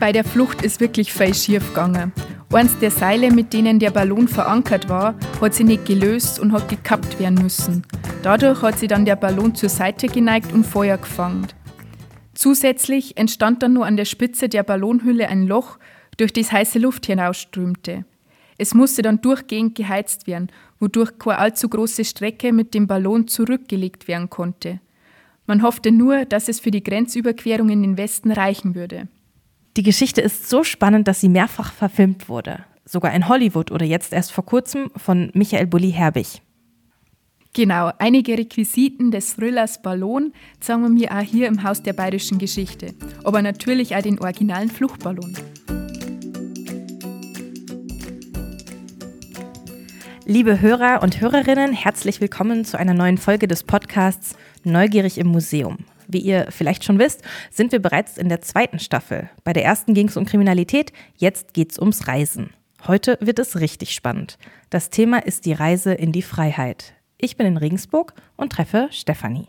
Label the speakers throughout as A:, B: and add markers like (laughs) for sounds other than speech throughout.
A: Bei der Flucht ist wirklich viel schief gegangen. Eins der Seile, mit denen der Ballon verankert war, hat sie nicht gelöst und hat gekappt werden müssen. Dadurch hat sie dann der Ballon zur Seite geneigt und Feuer gefangen. Zusätzlich entstand dann nur an der Spitze der Ballonhülle ein Loch, durch das heiße Luft hinausströmte. Es musste dann durchgehend geheizt werden, wodurch keine allzu große Strecke mit dem Ballon zurückgelegt werden konnte. Man hoffte nur, dass es für die Grenzüberquerung in den Westen reichen würde.
B: Die Geschichte ist so spannend, dass sie mehrfach verfilmt wurde. Sogar in Hollywood oder jetzt erst vor kurzem von Michael Bulli-Herbig.
A: Genau, einige Requisiten des Thrillers Ballon zeigen wir auch hier im Haus der bayerischen Geschichte, aber natürlich auch den originalen Fluchtballon.
B: Liebe Hörer und Hörerinnen, herzlich willkommen zu einer neuen Folge des Podcasts Neugierig im Museum. Wie ihr vielleicht schon wisst, sind wir bereits in der zweiten Staffel. Bei der ersten ging es um Kriminalität, jetzt geht es ums Reisen. Heute wird es richtig spannend. Das Thema ist die Reise in die Freiheit. Ich bin in Regensburg und treffe Stefanie.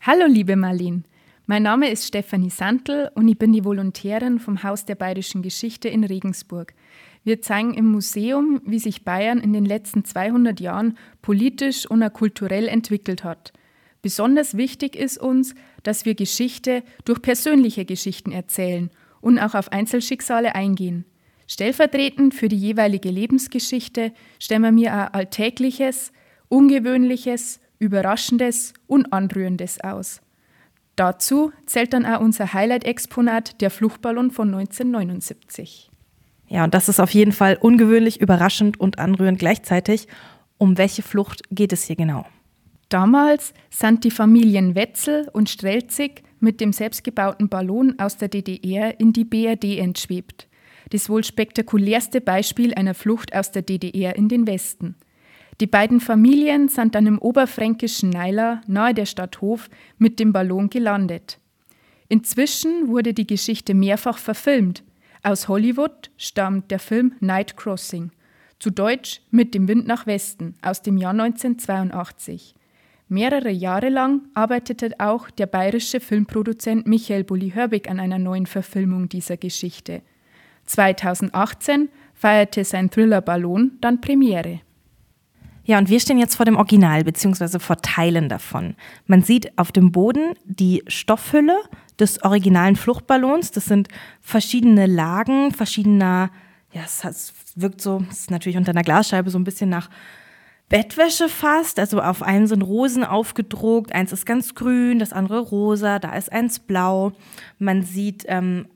A: Hallo liebe Marlene. Mein Name ist Stefanie Santl und ich bin die Volontärin vom Haus der Bayerischen Geschichte in Regensburg. Wir zeigen im Museum, wie sich Bayern in den letzten 200 Jahren politisch und auch kulturell entwickelt hat – Besonders wichtig ist uns, dass wir Geschichte durch persönliche Geschichten erzählen und auch auf Einzelschicksale eingehen. Stellvertretend für die jeweilige Lebensgeschichte stellen wir mir ein Alltägliches, Ungewöhnliches, Überraschendes und Anrührendes aus. Dazu zählt dann auch unser Highlight-Exponat, der Fluchtballon von 1979.
B: Ja, und das ist auf jeden Fall ungewöhnlich, überraschend und anrührend gleichzeitig. Um welche Flucht geht es hier genau?
A: Damals sind die Familien Wetzel und Strelzig mit dem selbstgebauten Ballon aus der DDR in die BRD entschwebt. Das wohl spektakulärste Beispiel einer Flucht aus der DDR in den Westen. Die beiden Familien sind dann im oberfränkischen Neiler nahe der Stadt Hof mit dem Ballon gelandet. Inzwischen wurde die Geschichte mehrfach verfilmt. Aus Hollywood stammt der Film Night Crossing, zu Deutsch Mit dem Wind nach Westen aus dem Jahr 1982. Mehrere Jahre lang arbeitete auch der bayerische Filmproduzent Michael Bulli-Hörbig an einer neuen Verfilmung dieser Geschichte. 2018 feierte sein Thriller Ballon dann Premiere.
B: Ja, und wir stehen jetzt vor dem Original bzw. vor Teilen davon. Man sieht auf dem Boden die Stoffhülle des originalen Fluchtballons. Das sind verschiedene Lagen, verschiedener, ja, es wirkt so, es ist natürlich unter einer Glasscheibe so ein bisschen nach Bettwäsche fast. Also auf einem sind Rosen aufgedruckt. Eins ist ganz grün, das andere rosa, da ist eins blau. Man sieht ähm,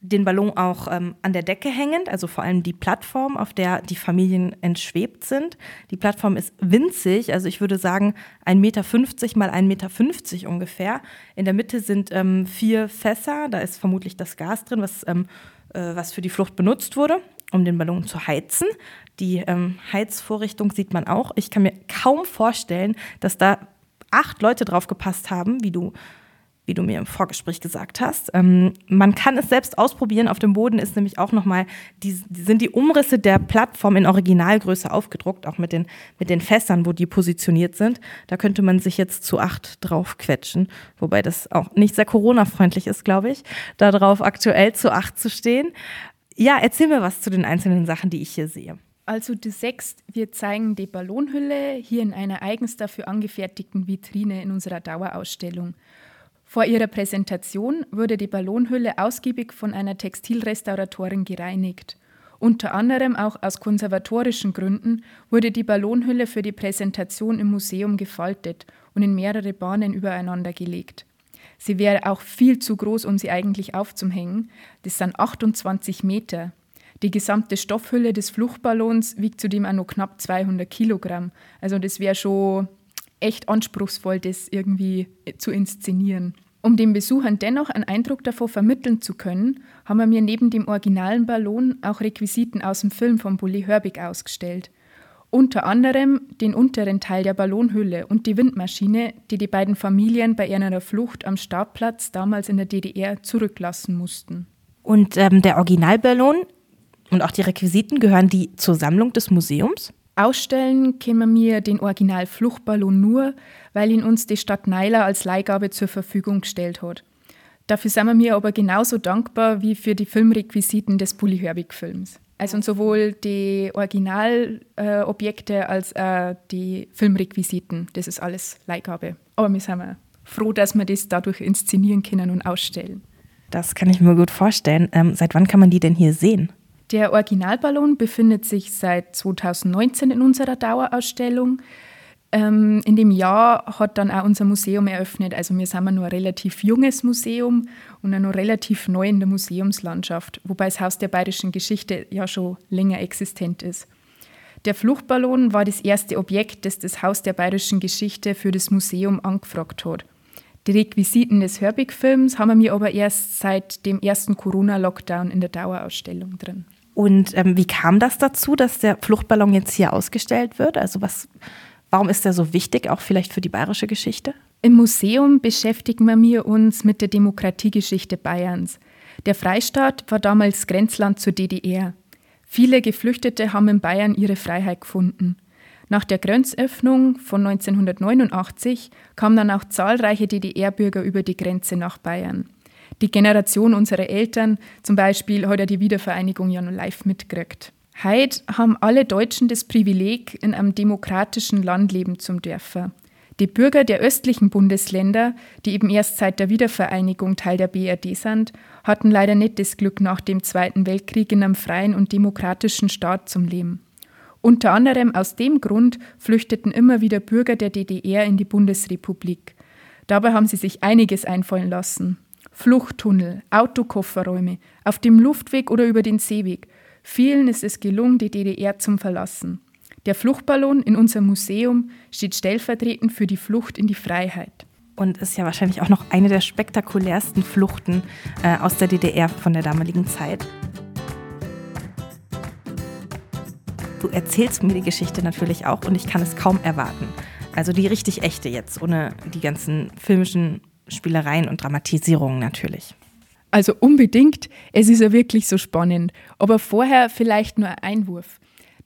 B: den Ballon auch ähm, an der Decke hängend, also vor allem die Plattform, auf der die Familien entschwebt sind. Die Plattform ist winzig, also ich würde sagen 1,50 Meter mal 1,50 Meter ungefähr. In der Mitte sind ähm, vier Fässer, da ist vermutlich das Gas drin, was, ähm, äh, was für die Flucht benutzt wurde um den Ballon zu heizen. Die ähm, Heizvorrichtung sieht man auch. Ich kann mir kaum vorstellen, dass da acht Leute drauf gepasst haben, wie du, wie du mir im Vorgespräch gesagt hast. Ähm, man kann es selbst ausprobieren. Auf dem Boden ist nämlich auch nochmal, die, sind die Umrisse der Plattform in Originalgröße aufgedruckt, auch mit den, mit den Fässern, wo die positioniert sind. Da könnte man sich jetzt zu acht drauf quetschen, wobei das auch nicht sehr Corona-freundlich ist, glaube ich, da drauf aktuell zu acht zu stehen. Ja, erzähl mir was zu den einzelnen Sachen, die ich hier sehe.
A: Also du sagst, wir zeigen die Ballonhülle hier in einer eigens dafür angefertigten Vitrine in unserer Dauerausstellung. Vor ihrer Präsentation wurde die Ballonhülle ausgiebig von einer Textilrestauratorin gereinigt. Unter anderem auch aus konservatorischen Gründen wurde die Ballonhülle für die Präsentation im Museum gefaltet und in mehrere Bahnen übereinander gelegt. Sie wäre auch viel zu groß, um sie eigentlich aufzuhängen. Das sind 28 Meter. Die gesamte Stoffhülle des Fluchtballons wiegt zudem auch noch knapp 200 Kilogramm. Also das wäre schon echt anspruchsvoll, das irgendwie zu inszenieren. Um den Besuchern dennoch einen Eindruck davon vermitteln zu können, haben wir mir neben dem originalen Ballon auch Requisiten aus dem Film von Bully Herbig ausgestellt unter anderem den unteren Teil der Ballonhülle und die Windmaschine, die die beiden Familien bei ihrer Flucht am Startplatz damals in der DDR zurücklassen mussten.
B: Und ähm, der Originalballon und auch die Requisiten gehören die zur Sammlung des Museums?
A: Ausstellen können wir den Original-Fluchtballon nur, weil ihn uns die Stadt Neiler als Leihgabe zur Verfügung gestellt hat. Dafür sind wir mir aber genauso dankbar wie für die Filmrequisiten des Bully Herbig-Films. Also sowohl die Originalobjekte äh, als auch die Filmrequisiten. Das ist alles Leihgabe. Aber wir sind froh, dass wir das dadurch inszenieren können und ausstellen.
B: Das kann ich mir gut vorstellen. Ähm, seit wann kann man die denn hier sehen?
A: Der Originalballon befindet sich seit 2019 in unserer Dauerausstellung. Ähm, in dem Jahr hat dann auch unser Museum eröffnet. Also wir sind nur ein relativ junges Museum und auch noch relativ neu in der Museumslandschaft, wobei das Haus der bayerischen Geschichte ja schon länger existent ist. Der Fluchtballon war das erste Objekt, das das Haus der bayerischen Geschichte für das Museum angefragt hat. Die Requisiten des Herbig-Films haben wir aber erst seit dem ersten Corona-Lockdown in der Dauerausstellung drin.
B: Und ähm, wie kam das dazu, dass der Fluchtballon jetzt hier ausgestellt wird? Also was, warum ist der so wichtig, auch vielleicht für die bayerische Geschichte?
A: Im Museum beschäftigen wir uns mit der Demokratiegeschichte Bayerns. Der Freistaat war damals Grenzland zur DDR. Viele Geflüchtete haben in Bayern ihre Freiheit gefunden. Nach der Grenzöffnung von 1989 kamen dann auch zahlreiche DDR-Bürger über die Grenze nach Bayern. Die Generation unserer Eltern zum Beispiel hat ja die Wiedervereinigung ja noch live mitgekriegt. Heute haben alle Deutschen das Privileg, in einem demokratischen Land leben zu dürfen. Die Bürger der östlichen Bundesländer, die eben erst seit der Wiedervereinigung Teil der BRD sind, hatten leider nicht das Glück, nach dem Zweiten Weltkrieg in einem freien und demokratischen Staat zum Leben. Unter anderem aus dem Grund flüchteten immer wieder Bürger der DDR in die Bundesrepublik. Dabei haben sie sich einiges einfallen lassen. Fluchttunnel, Autokofferräume, auf dem Luftweg oder über den Seeweg. Vielen ist es gelungen, die DDR zu verlassen. Der Fluchtballon in unserem Museum steht stellvertretend für die Flucht in die Freiheit.
B: Und ist ja wahrscheinlich auch noch eine der spektakulärsten Fluchten äh, aus der DDR von der damaligen Zeit. Du erzählst mir die Geschichte natürlich auch und ich kann es kaum erwarten. Also die richtig echte jetzt, ohne die ganzen filmischen Spielereien und Dramatisierungen natürlich.
A: Also unbedingt, es ist ja wirklich so spannend. Aber vorher vielleicht nur ein Einwurf,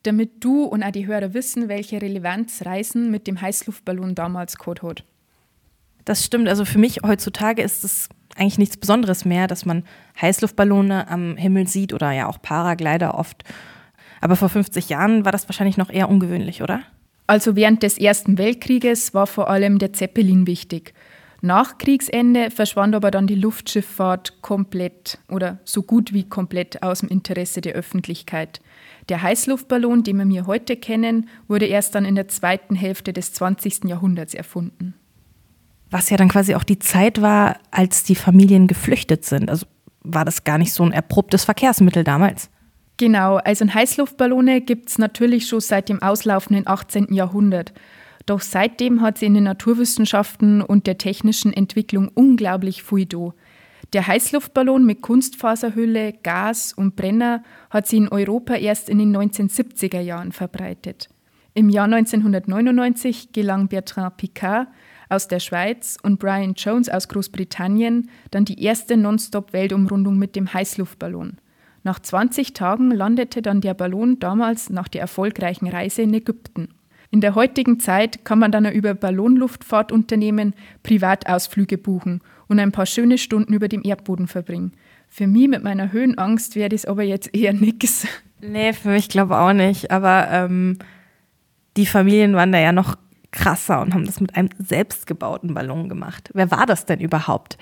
A: damit du und auch die Hörer wissen, welche Relevanz Reisen mit dem Heißluftballon damals gehabt hat.
B: Das stimmt, also für mich heutzutage ist es eigentlich nichts Besonderes mehr, dass man Heißluftballone am Himmel sieht oder ja auch Paraglider oft. Aber vor 50 Jahren war das wahrscheinlich noch eher ungewöhnlich, oder?
A: Also während des Ersten Weltkrieges war vor allem der Zeppelin wichtig. Nach Kriegsende verschwand aber dann die Luftschifffahrt komplett oder so gut wie komplett aus dem Interesse der Öffentlichkeit. Der Heißluftballon, den wir heute kennen, wurde erst dann in der zweiten Hälfte des 20. Jahrhunderts erfunden.
B: Was ja dann quasi auch die Zeit war, als die Familien geflüchtet sind. Also war das gar nicht so ein erprobtes Verkehrsmittel damals.
A: Genau, also Heißluftballone gibt es natürlich schon seit dem auslaufenden 18. Jahrhundert. Doch seitdem hat sie in den Naturwissenschaften und der technischen Entwicklung unglaublich viel do. Der Heißluftballon mit Kunstfaserhülle, Gas und Brenner hat sie in Europa erst in den 1970er Jahren verbreitet. Im Jahr 1999 gelang Bertrand Picard aus der Schweiz und Brian Jones aus Großbritannien dann die erste Nonstop-Weltumrundung mit dem Heißluftballon. Nach 20 Tagen landete dann der Ballon damals nach der erfolgreichen Reise in Ägypten. In der heutigen Zeit kann man dann über Ballonluftfahrtunternehmen Privatausflüge buchen und ein paar schöne Stunden über dem Erdboden verbringen. Für mich mit meiner Höhenangst wäre das aber jetzt eher nix.
B: Nee, für mich glaube auch nicht. Aber ähm, die Familien waren da ja noch krasser und haben das mit einem selbstgebauten Ballon gemacht. Wer war das denn überhaupt?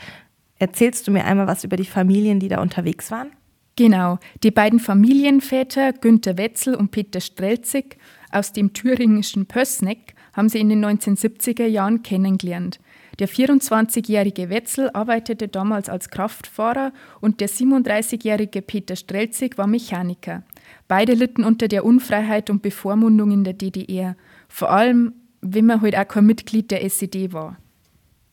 B: Erzählst du mir einmal was über die Familien, die da unterwegs waren?
A: Genau, die beiden Familienväter Günter Wetzel und Peter Strelzig aus dem thüringischen Pößneck haben sie in den 1970er Jahren kennengelernt. Der 24-jährige Wetzel arbeitete damals als Kraftfahrer und der 37-jährige Peter Strelzig war Mechaniker. Beide litten unter der Unfreiheit und Bevormundung in der DDR, vor allem wenn man halt auch kein Mitglied der SED war.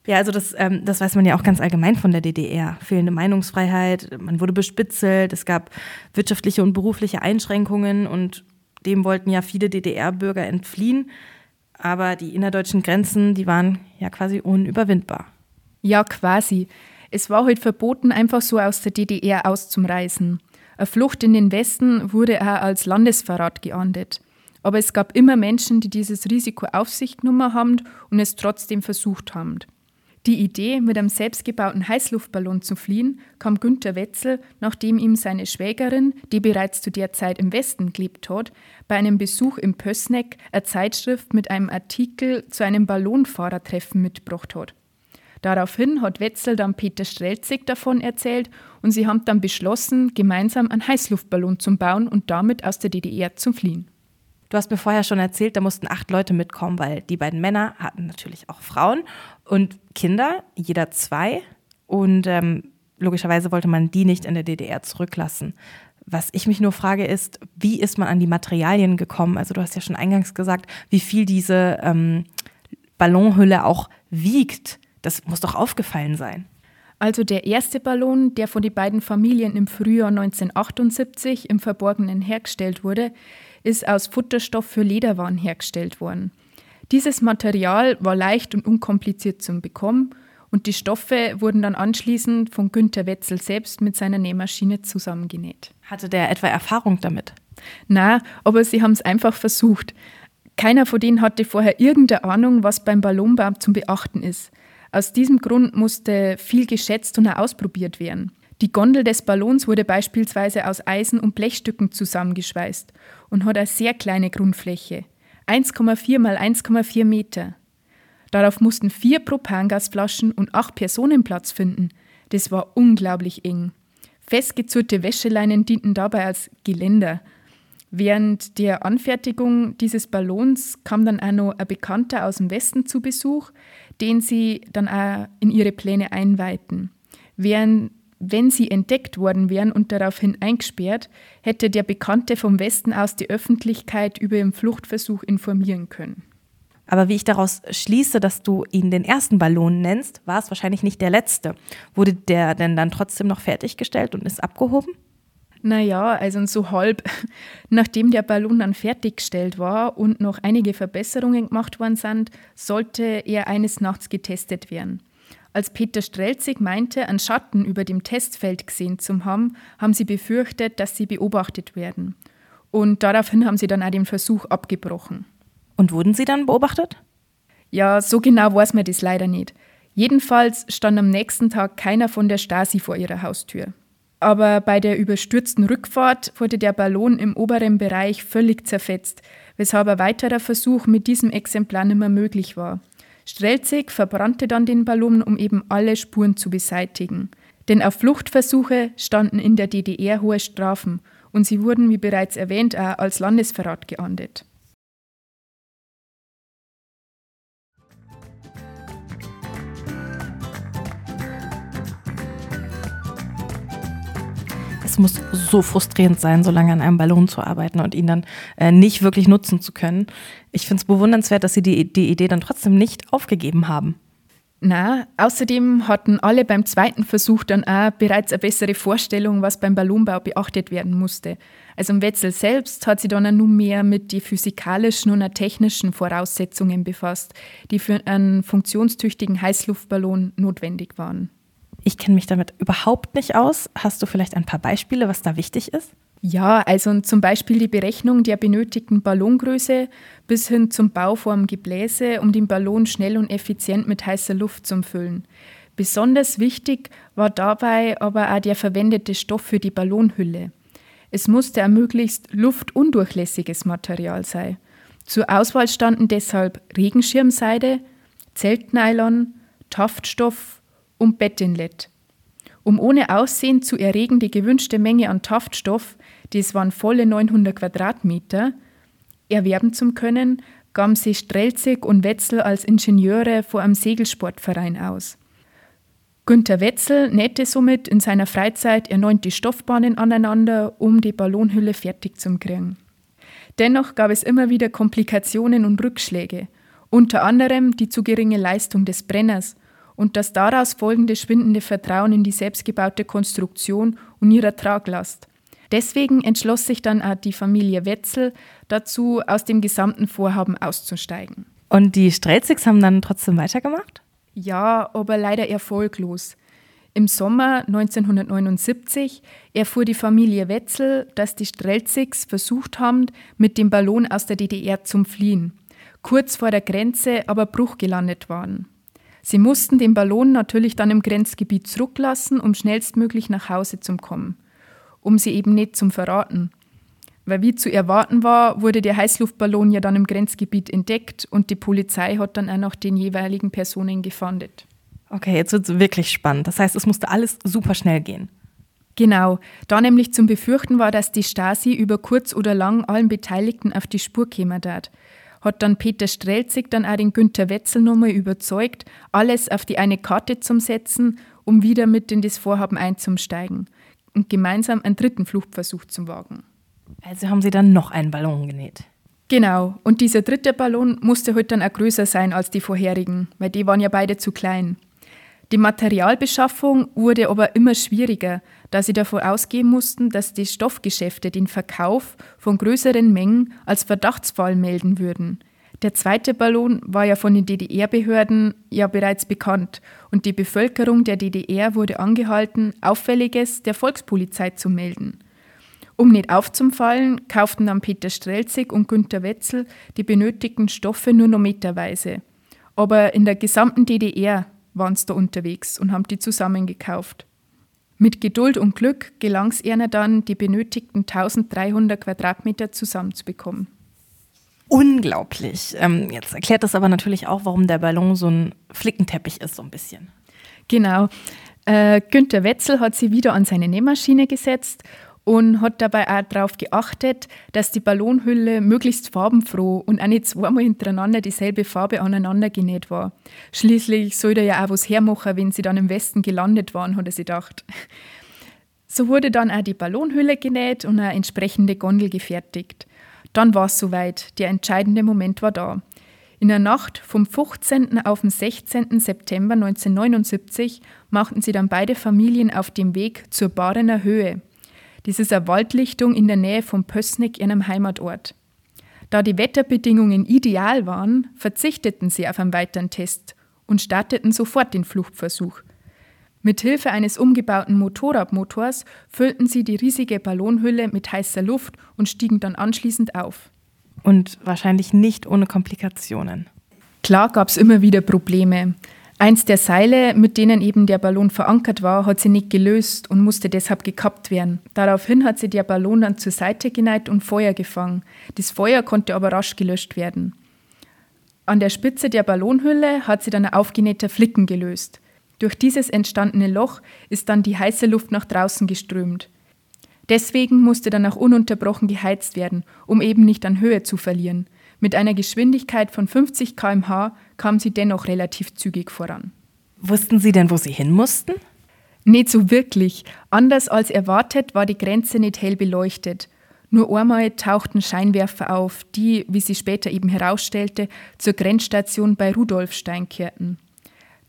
B: Ja, also das, ähm, das weiß man ja auch ganz allgemein von der DDR. Fehlende Meinungsfreiheit, man wurde bespitzelt, es gab wirtschaftliche und berufliche Einschränkungen und dem wollten ja viele DDR-Bürger entfliehen. Aber die innerdeutschen Grenzen, die waren ja quasi unüberwindbar.
A: Ja, quasi. Es war halt verboten, einfach so aus der DDR auszumreisen. Eine Flucht in den Westen wurde auch als Landesverrat geahndet. Aber es gab immer Menschen, die dieses Risiko auf sich genommen haben und es trotzdem versucht haben. Die Idee, mit einem selbstgebauten Heißluftballon zu fliehen, kam Günter Wetzel, nachdem ihm seine Schwägerin, die bereits zu der Zeit im Westen gelebt hat, bei einem Besuch im Pössneck eine Zeitschrift mit einem Artikel zu einem Ballonfahrertreffen mitgebracht hat. Daraufhin hat Wetzel dann Peter Strelzig davon erzählt und sie haben dann beschlossen, gemeinsam einen Heißluftballon zu bauen und damit aus der DDR zu fliehen.
B: Du hast mir vorher schon erzählt, da mussten acht Leute mitkommen, weil die beiden Männer hatten natürlich auch Frauen und Kinder, jeder zwei. Und ähm, logischerweise wollte man die nicht in der DDR zurücklassen. Was ich mich nur frage, ist, wie ist man an die Materialien gekommen? Also du hast ja schon eingangs gesagt, wie viel diese ähm, Ballonhülle auch wiegt. Das muss doch aufgefallen sein.
A: Also der erste Ballon, der von den beiden Familien im Frühjahr 1978 im Verborgenen hergestellt wurde, ist aus Futterstoff für Lederwaren hergestellt worden. Dieses Material war leicht und unkompliziert zum Bekommen und die Stoffe wurden dann anschließend von Günter Wetzel selbst mit seiner Nähmaschine zusammengenäht.
B: Hatte der etwa Erfahrung damit?
A: Na, aber sie haben es einfach versucht. Keiner von denen hatte vorher irgendeine Ahnung, was beim Ballonbau zu beachten ist. Aus diesem Grund musste viel geschätzt und auch ausprobiert werden. Die Gondel des Ballons wurde beispielsweise aus Eisen- und Blechstücken zusammengeschweißt und hat eine sehr kleine Grundfläche. 1,4 mal 1,4 Meter. Darauf mussten vier Propangasflaschen und acht Personen Platz finden. Das war unglaublich eng. Festgezurrte Wäscheleinen dienten dabei als Geländer. Während der Anfertigung dieses Ballons kam dann auch noch ein Bekannter aus dem Westen zu Besuch, den sie dann auch in ihre Pläne einweihten. Während wenn sie entdeckt worden wären und daraufhin eingesperrt, hätte der Bekannte vom Westen aus die Öffentlichkeit über ihren Fluchtversuch informieren können.
B: Aber wie ich daraus schließe, dass du ihn den ersten Ballon nennst, war es wahrscheinlich nicht der letzte. Wurde der denn dann trotzdem noch fertiggestellt und ist abgehoben?
A: Naja, also so halb. (laughs) Nachdem der Ballon dann fertiggestellt war und noch einige Verbesserungen gemacht worden sind, sollte er eines Nachts getestet werden. Als Peter Strelzig meinte, einen Schatten über dem Testfeld gesehen zu haben, haben sie befürchtet, dass sie beobachtet werden. Und daraufhin haben sie dann auch den Versuch abgebrochen.
B: Und wurden sie dann beobachtet?
A: Ja, so genau weiß man das leider nicht. Jedenfalls stand am nächsten Tag keiner von der Stasi vor ihrer Haustür. Aber bei der überstürzten Rückfahrt wurde der Ballon im oberen Bereich völlig zerfetzt, weshalb ein weiterer Versuch mit diesem Exemplar nicht mehr möglich war. Strelzig verbrannte dann den Ballon, um eben alle Spuren zu beseitigen. Denn auf Fluchtversuche standen in der DDR hohe Strafen und sie wurden, wie bereits erwähnt, auch als Landesverrat geahndet.
B: Es muss so frustrierend sein, so lange an einem Ballon zu arbeiten und ihn dann äh, nicht wirklich nutzen zu können. Ich finde es bewundernswert, dass Sie die, die Idee dann trotzdem nicht aufgegeben haben.
A: Na, außerdem hatten alle beim zweiten Versuch dann auch bereits eine bessere Vorstellung, was beim Ballonbau beachtet werden musste. Also im Wetzel selbst hat sich dann auch nunmehr mit den physikalischen und technischen Voraussetzungen befasst, die für einen funktionstüchtigen Heißluftballon notwendig waren.
B: Ich kenne mich damit überhaupt nicht aus. Hast du vielleicht ein paar Beispiele, was da wichtig ist?
A: Ja, also zum Beispiel die Berechnung der benötigten Ballongröße bis hin zum Bau vom Gebläse, um den Ballon schnell und effizient mit heißer Luft zu füllen. Besonders wichtig war dabei aber auch der verwendete Stoff für die Ballonhülle. Es musste ein möglichst luftundurchlässiges Material sein. Zur Auswahl standen deshalb Regenschirmseide, Zeltnylon, Taftstoff und Bettinlet. Um ohne Aussehen zu erregen die gewünschte Menge an Taftstoff, das waren volle 900 Quadratmeter, erwerben zu können, gaben sich Strelzig und Wetzel als Ingenieure vor einem Segelsportverein aus. Günter Wetzel nähte somit in seiner Freizeit erneut die Stoffbahnen aneinander, um die Ballonhülle fertig zu kriegen. Dennoch gab es immer wieder Komplikationen und Rückschläge, unter anderem die zu geringe Leistung des Brenners und das daraus folgende schwindende Vertrauen in die selbstgebaute Konstruktion und ihrer Traglast. Deswegen entschloss sich dann auch die Familie Wetzel dazu, aus dem gesamten Vorhaben auszusteigen.
B: Und die Strelzigs haben dann trotzdem weitergemacht?
A: Ja, aber leider erfolglos. Im Sommer 1979 erfuhr die Familie Wetzel, dass die Strelzigs versucht haben, mit dem Ballon aus der DDR zu fliehen, kurz vor der Grenze aber Bruch gelandet waren. Sie mussten den Ballon natürlich dann im Grenzgebiet zurücklassen, um schnellstmöglich nach Hause zu kommen, um sie eben nicht zum Verraten. Weil wie zu erwarten war, wurde der Heißluftballon ja dann im Grenzgebiet entdeckt und die Polizei hat dann auch noch den jeweiligen Personen gefahndet.
B: Okay, jetzt wird es wirklich spannend. Das heißt, es musste alles super schnell gehen.
A: Genau, da nämlich zum Befürchten war, dass die Stasi über kurz oder lang allen Beteiligten auf die Spur käme dort. Hat dann Peter Strelzig dann auch den Günter Wetzel nochmal überzeugt, alles auf die eine Karte zu setzen, um wieder mit in das Vorhaben einzusteigen und gemeinsam einen dritten Fluchtversuch zu wagen.
B: Also haben Sie dann noch einen Ballon genäht.
A: Genau, und dieser dritte Ballon musste heute halt dann auch größer sein als die vorherigen, weil die waren ja beide zu klein. Die Materialbeschaffung wurde aber immer schwieriger, da sie davon ausgehen mussten, dass die Stoffgeschäfte den Verkauf von größeren Mengen als Verdachtsfall melden würden. Der zweite Ballon war ja von den DDR-Behörden ja bereits bekannt und die Bevölkerung der DDR wurde angehalten, Auffälliges der Volkspolizei zu melden. Um nicht aufzufallen, kauften dann Peter Strelzig und Günter Wetzel die benötigten Stoffe nur noch meterweise. Aber in der gesamten DDR waren sie da unterwegs und haben die zusammen gekauft. Mit Geduld und Glück gelang es ihnen dann, die benötigten 1300 Quadratmeter zusammenzubekommen.
B: Unglaublich. Ähm, jetzt erklärt das aber natürlich auch, warum der Ballon so ein Flickenteppich ist, so ein bisschen.
A: Genau. Äh, Günter Wetzel hat sie wieder an seine Nähmaschine gesetzt und hat dabei auch darauf geachtet, dass die Ballonhülle möglichst farbenfroh und auch nicht zweimal hintereinander dieselbe Farbe aneinander genäht war. Schließlich soll er ja auch was hermachen, wenn sie dann im Westen gelandet waren, hat er sich gedacht. So wurde dann auch die Ballonhülle genäht und eine entsprechende Gondel gefertigt. Dann war es soweit, der entscheidende Moment war da. In der Nacht vom 15. auf den 16. September 1979 machten sie dann beide Familien auf dem Weg zur Barener Höhe – dies ist eine Waldlichtung in der Nähe von Pößneck, ihrem Heimatort. Da die Wetterbedingungen ideal waren, verzichteten sie auf einen weiteren Test und starteten sofort den Fluchtversuch. Mit Hilfe eines umgebauten Motorradmotors füllten sie die riesige Ballonhülle mit heißer Luft und stiegen dann anschließend auf.
B: Und wahrscheinlich nicht ohne Komplikationen.
A: Klar gab es immer wieder Probleme. Eins der Seile, mit denen eben der Ballon verankert war, hat sie nicht gelöst und musste deshalb gekappt werden. Daraufhin hat sie der Ballon dann zur Seite geneigt und Feuer gefangen. Das Feuer konnte aber rasch gelöscht werden. An der Spitze der Ballonhülle hat sie dann aufgenähter Flicken gelöst. Durch dieses entstandene Loch ist dann die heiße Luft nach draußen geströmt. Deswegen musste dann auch ununterbrochen geheizt werden, um eben nicht an Höhe zu verlieren. Mit einer Geschwindigkeit von 50 km/h kam sie dennoch relativ zügig voran.
B: Wussten Sie denn, wo Sie hin mussten?
A: Nicht so wirklich. Anders als erwartet war die Grenze nicht hell beleuchtet. Nur einmal tauchten Scheinwerfer auf, die, wie sie später eben herausstellte, zur Grenzstation bei Rudolfstein kehrten.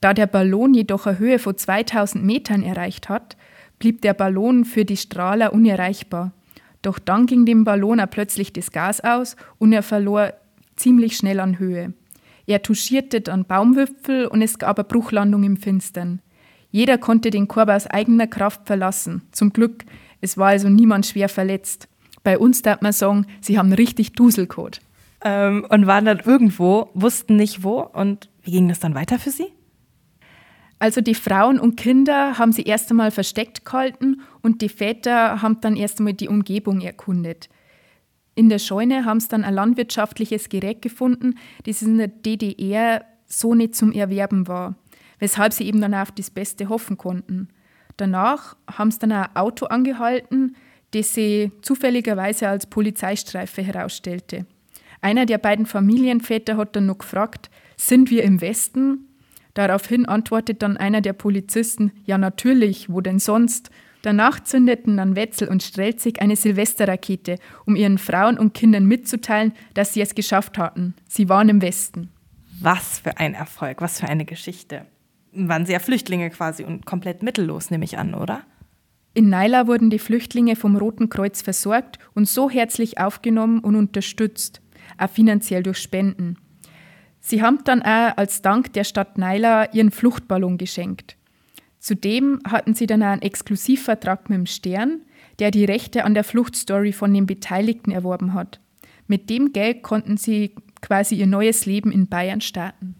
A: Da der Ballon jedoch eine Höhe von 2000 Metern erreicht hat, blieb der Ballon für die Strahler unerreichbar. Doch dann ging dem Ballon plötzlich das Gas aus und er verlor ziemlich schnell an Höhe. Er touchierte dann Baumwipfel und es gab eine Bruchlandung im Finstern. Jeder konnte den Korb aus eigener Kraft verlassen. Zum Glück, es war also niemand schwer verletzt. Bei uns darf man sagen, sie haben richtig Duselcode.
B: Ähm, und waren dann irgendwo, wussten nicht wo. Und wie ging das dann weiter für Sie?
A: Also die Frauen und Kinder haben sie erst einmal versteckt gehalten und die Väter haben dann erst einmal die Umgebung erkundet. In der Scheune haben sie dann ein landwirtschaftliches Gerät gefunden, das in der DDR so nicht zum Erwerben war, weshalb sie eben dann auf das Beste hoffen konnten. Danach haben sie dann ein Auto angehalten, das sie zufälligerweise als Polizeistreife herausstellte. Einer der beiden Familienväter hat dann noch gefragt, sind wir im Westen? Daraufhin antwortet dann einer der Polizisten, ja natürlich, wo denn sonst? Danach zündeten dann Wetzel und Strelzig eine Silvesterrakete, um ihren Frauen und Kindern mitzuteilen, dass sie es geschafft hatten. Sie waren im Westen.
B: Was für ein Erfolg, was für eine Geschichte. Waren sie ja Flüchtlinge quasi und komplett mittellos, nehme ich an, oder?
A: In Naila wurden die Flüchtlinge vom Roten Kreuz versorgt und so herzlich aufgenommen und unterstützt, auch finanziell durch Spenden. Sie haben dann auch als Dank der Stadt Naila ihren Fluchtballon geschenkt. Zudem hatten sie dann einen Exklusivvertrag mit dem Stern, der die Rechte an der Fluchtstory von den Beteiligten erworben hat. Mit dem Geld konnten sie quasi ihr neues Leben in Bayern starten.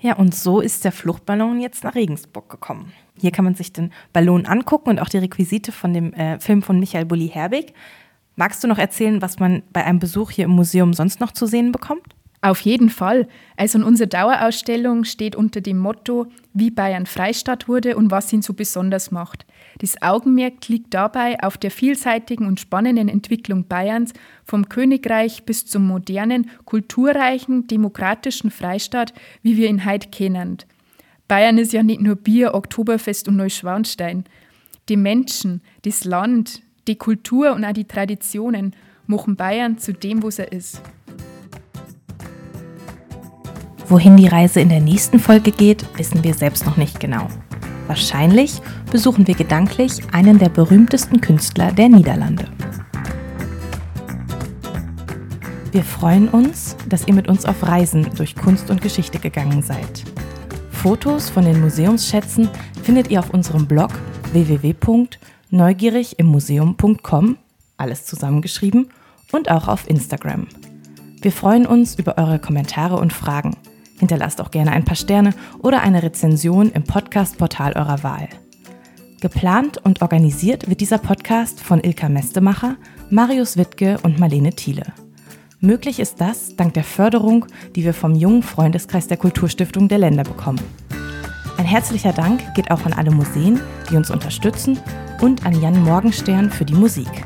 B: Ja, und so ist der Fluchtballon jetzt nach Regensburg gekommen. Hier kann man sich den Ballon angucken und auch die Requisite von dem äh, Film von Michael Bulli-Herbig. Magst du noch erzählen, was man bei einem Besuch hier im Museum sonst noch zu sehen bekommt?
A: Auf jeden Fall. Also in unserer Dauerausstellung steht unter dem Motto, wie Bayern Freistaat wurde und was ihn so besonders macht. Das Augenmerk liegt dabei auf der vielseitigen und spannenden Entwicklung Bayerns vom Königreich bis zum modernen, kulturreichen, demokratischen Freistaat, wie wir ihn heute kennen. Bayern ist ja nicht nur Bier, Oktoberfest und Neuschwanstein. Die Menschen, das Land, die Kultur und auch die Traditionen machen Bayern zu dem, was er ist.
B: Wohin die Reise in der nächsten Folge geht, wissen wir selbst noch nicht genau. Wahrscheinlich besuchen wir gedanklich einen der berühmtesten Künstler der Niederlande. Wir freuen uns, dass ihr mit uns auf Reisen durch Kunst und Geschichte gegangen seid. Fotos von den Museumsschätzen findet ihr auf unserem Blog www.neugierigimmuseum.com, alles zusammengeschrieben, und auch auf Instagram. Wir freuen uns über eure Kommentare und Fragen. Hinterlasst auch gerne ein paar Sterne oder eine Rezension im Podcast-Portal eurer Wahl. Geplant und organisiert wird dieser Podcast von Ilka Mestemacher, Marius Wittke und Marlene Thiele. Möglich ist das dank der Förderung, die wir vom jungen Freundeskreis der Kulturstiftung der Länder bekommen. Ein herzlicher Dank geht auch an alle Museen, die uns unterstützen und an Jan Morgenstern für die Musik.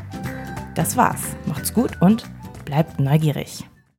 B: Das war's. Macht's gut und bleibt neugierig.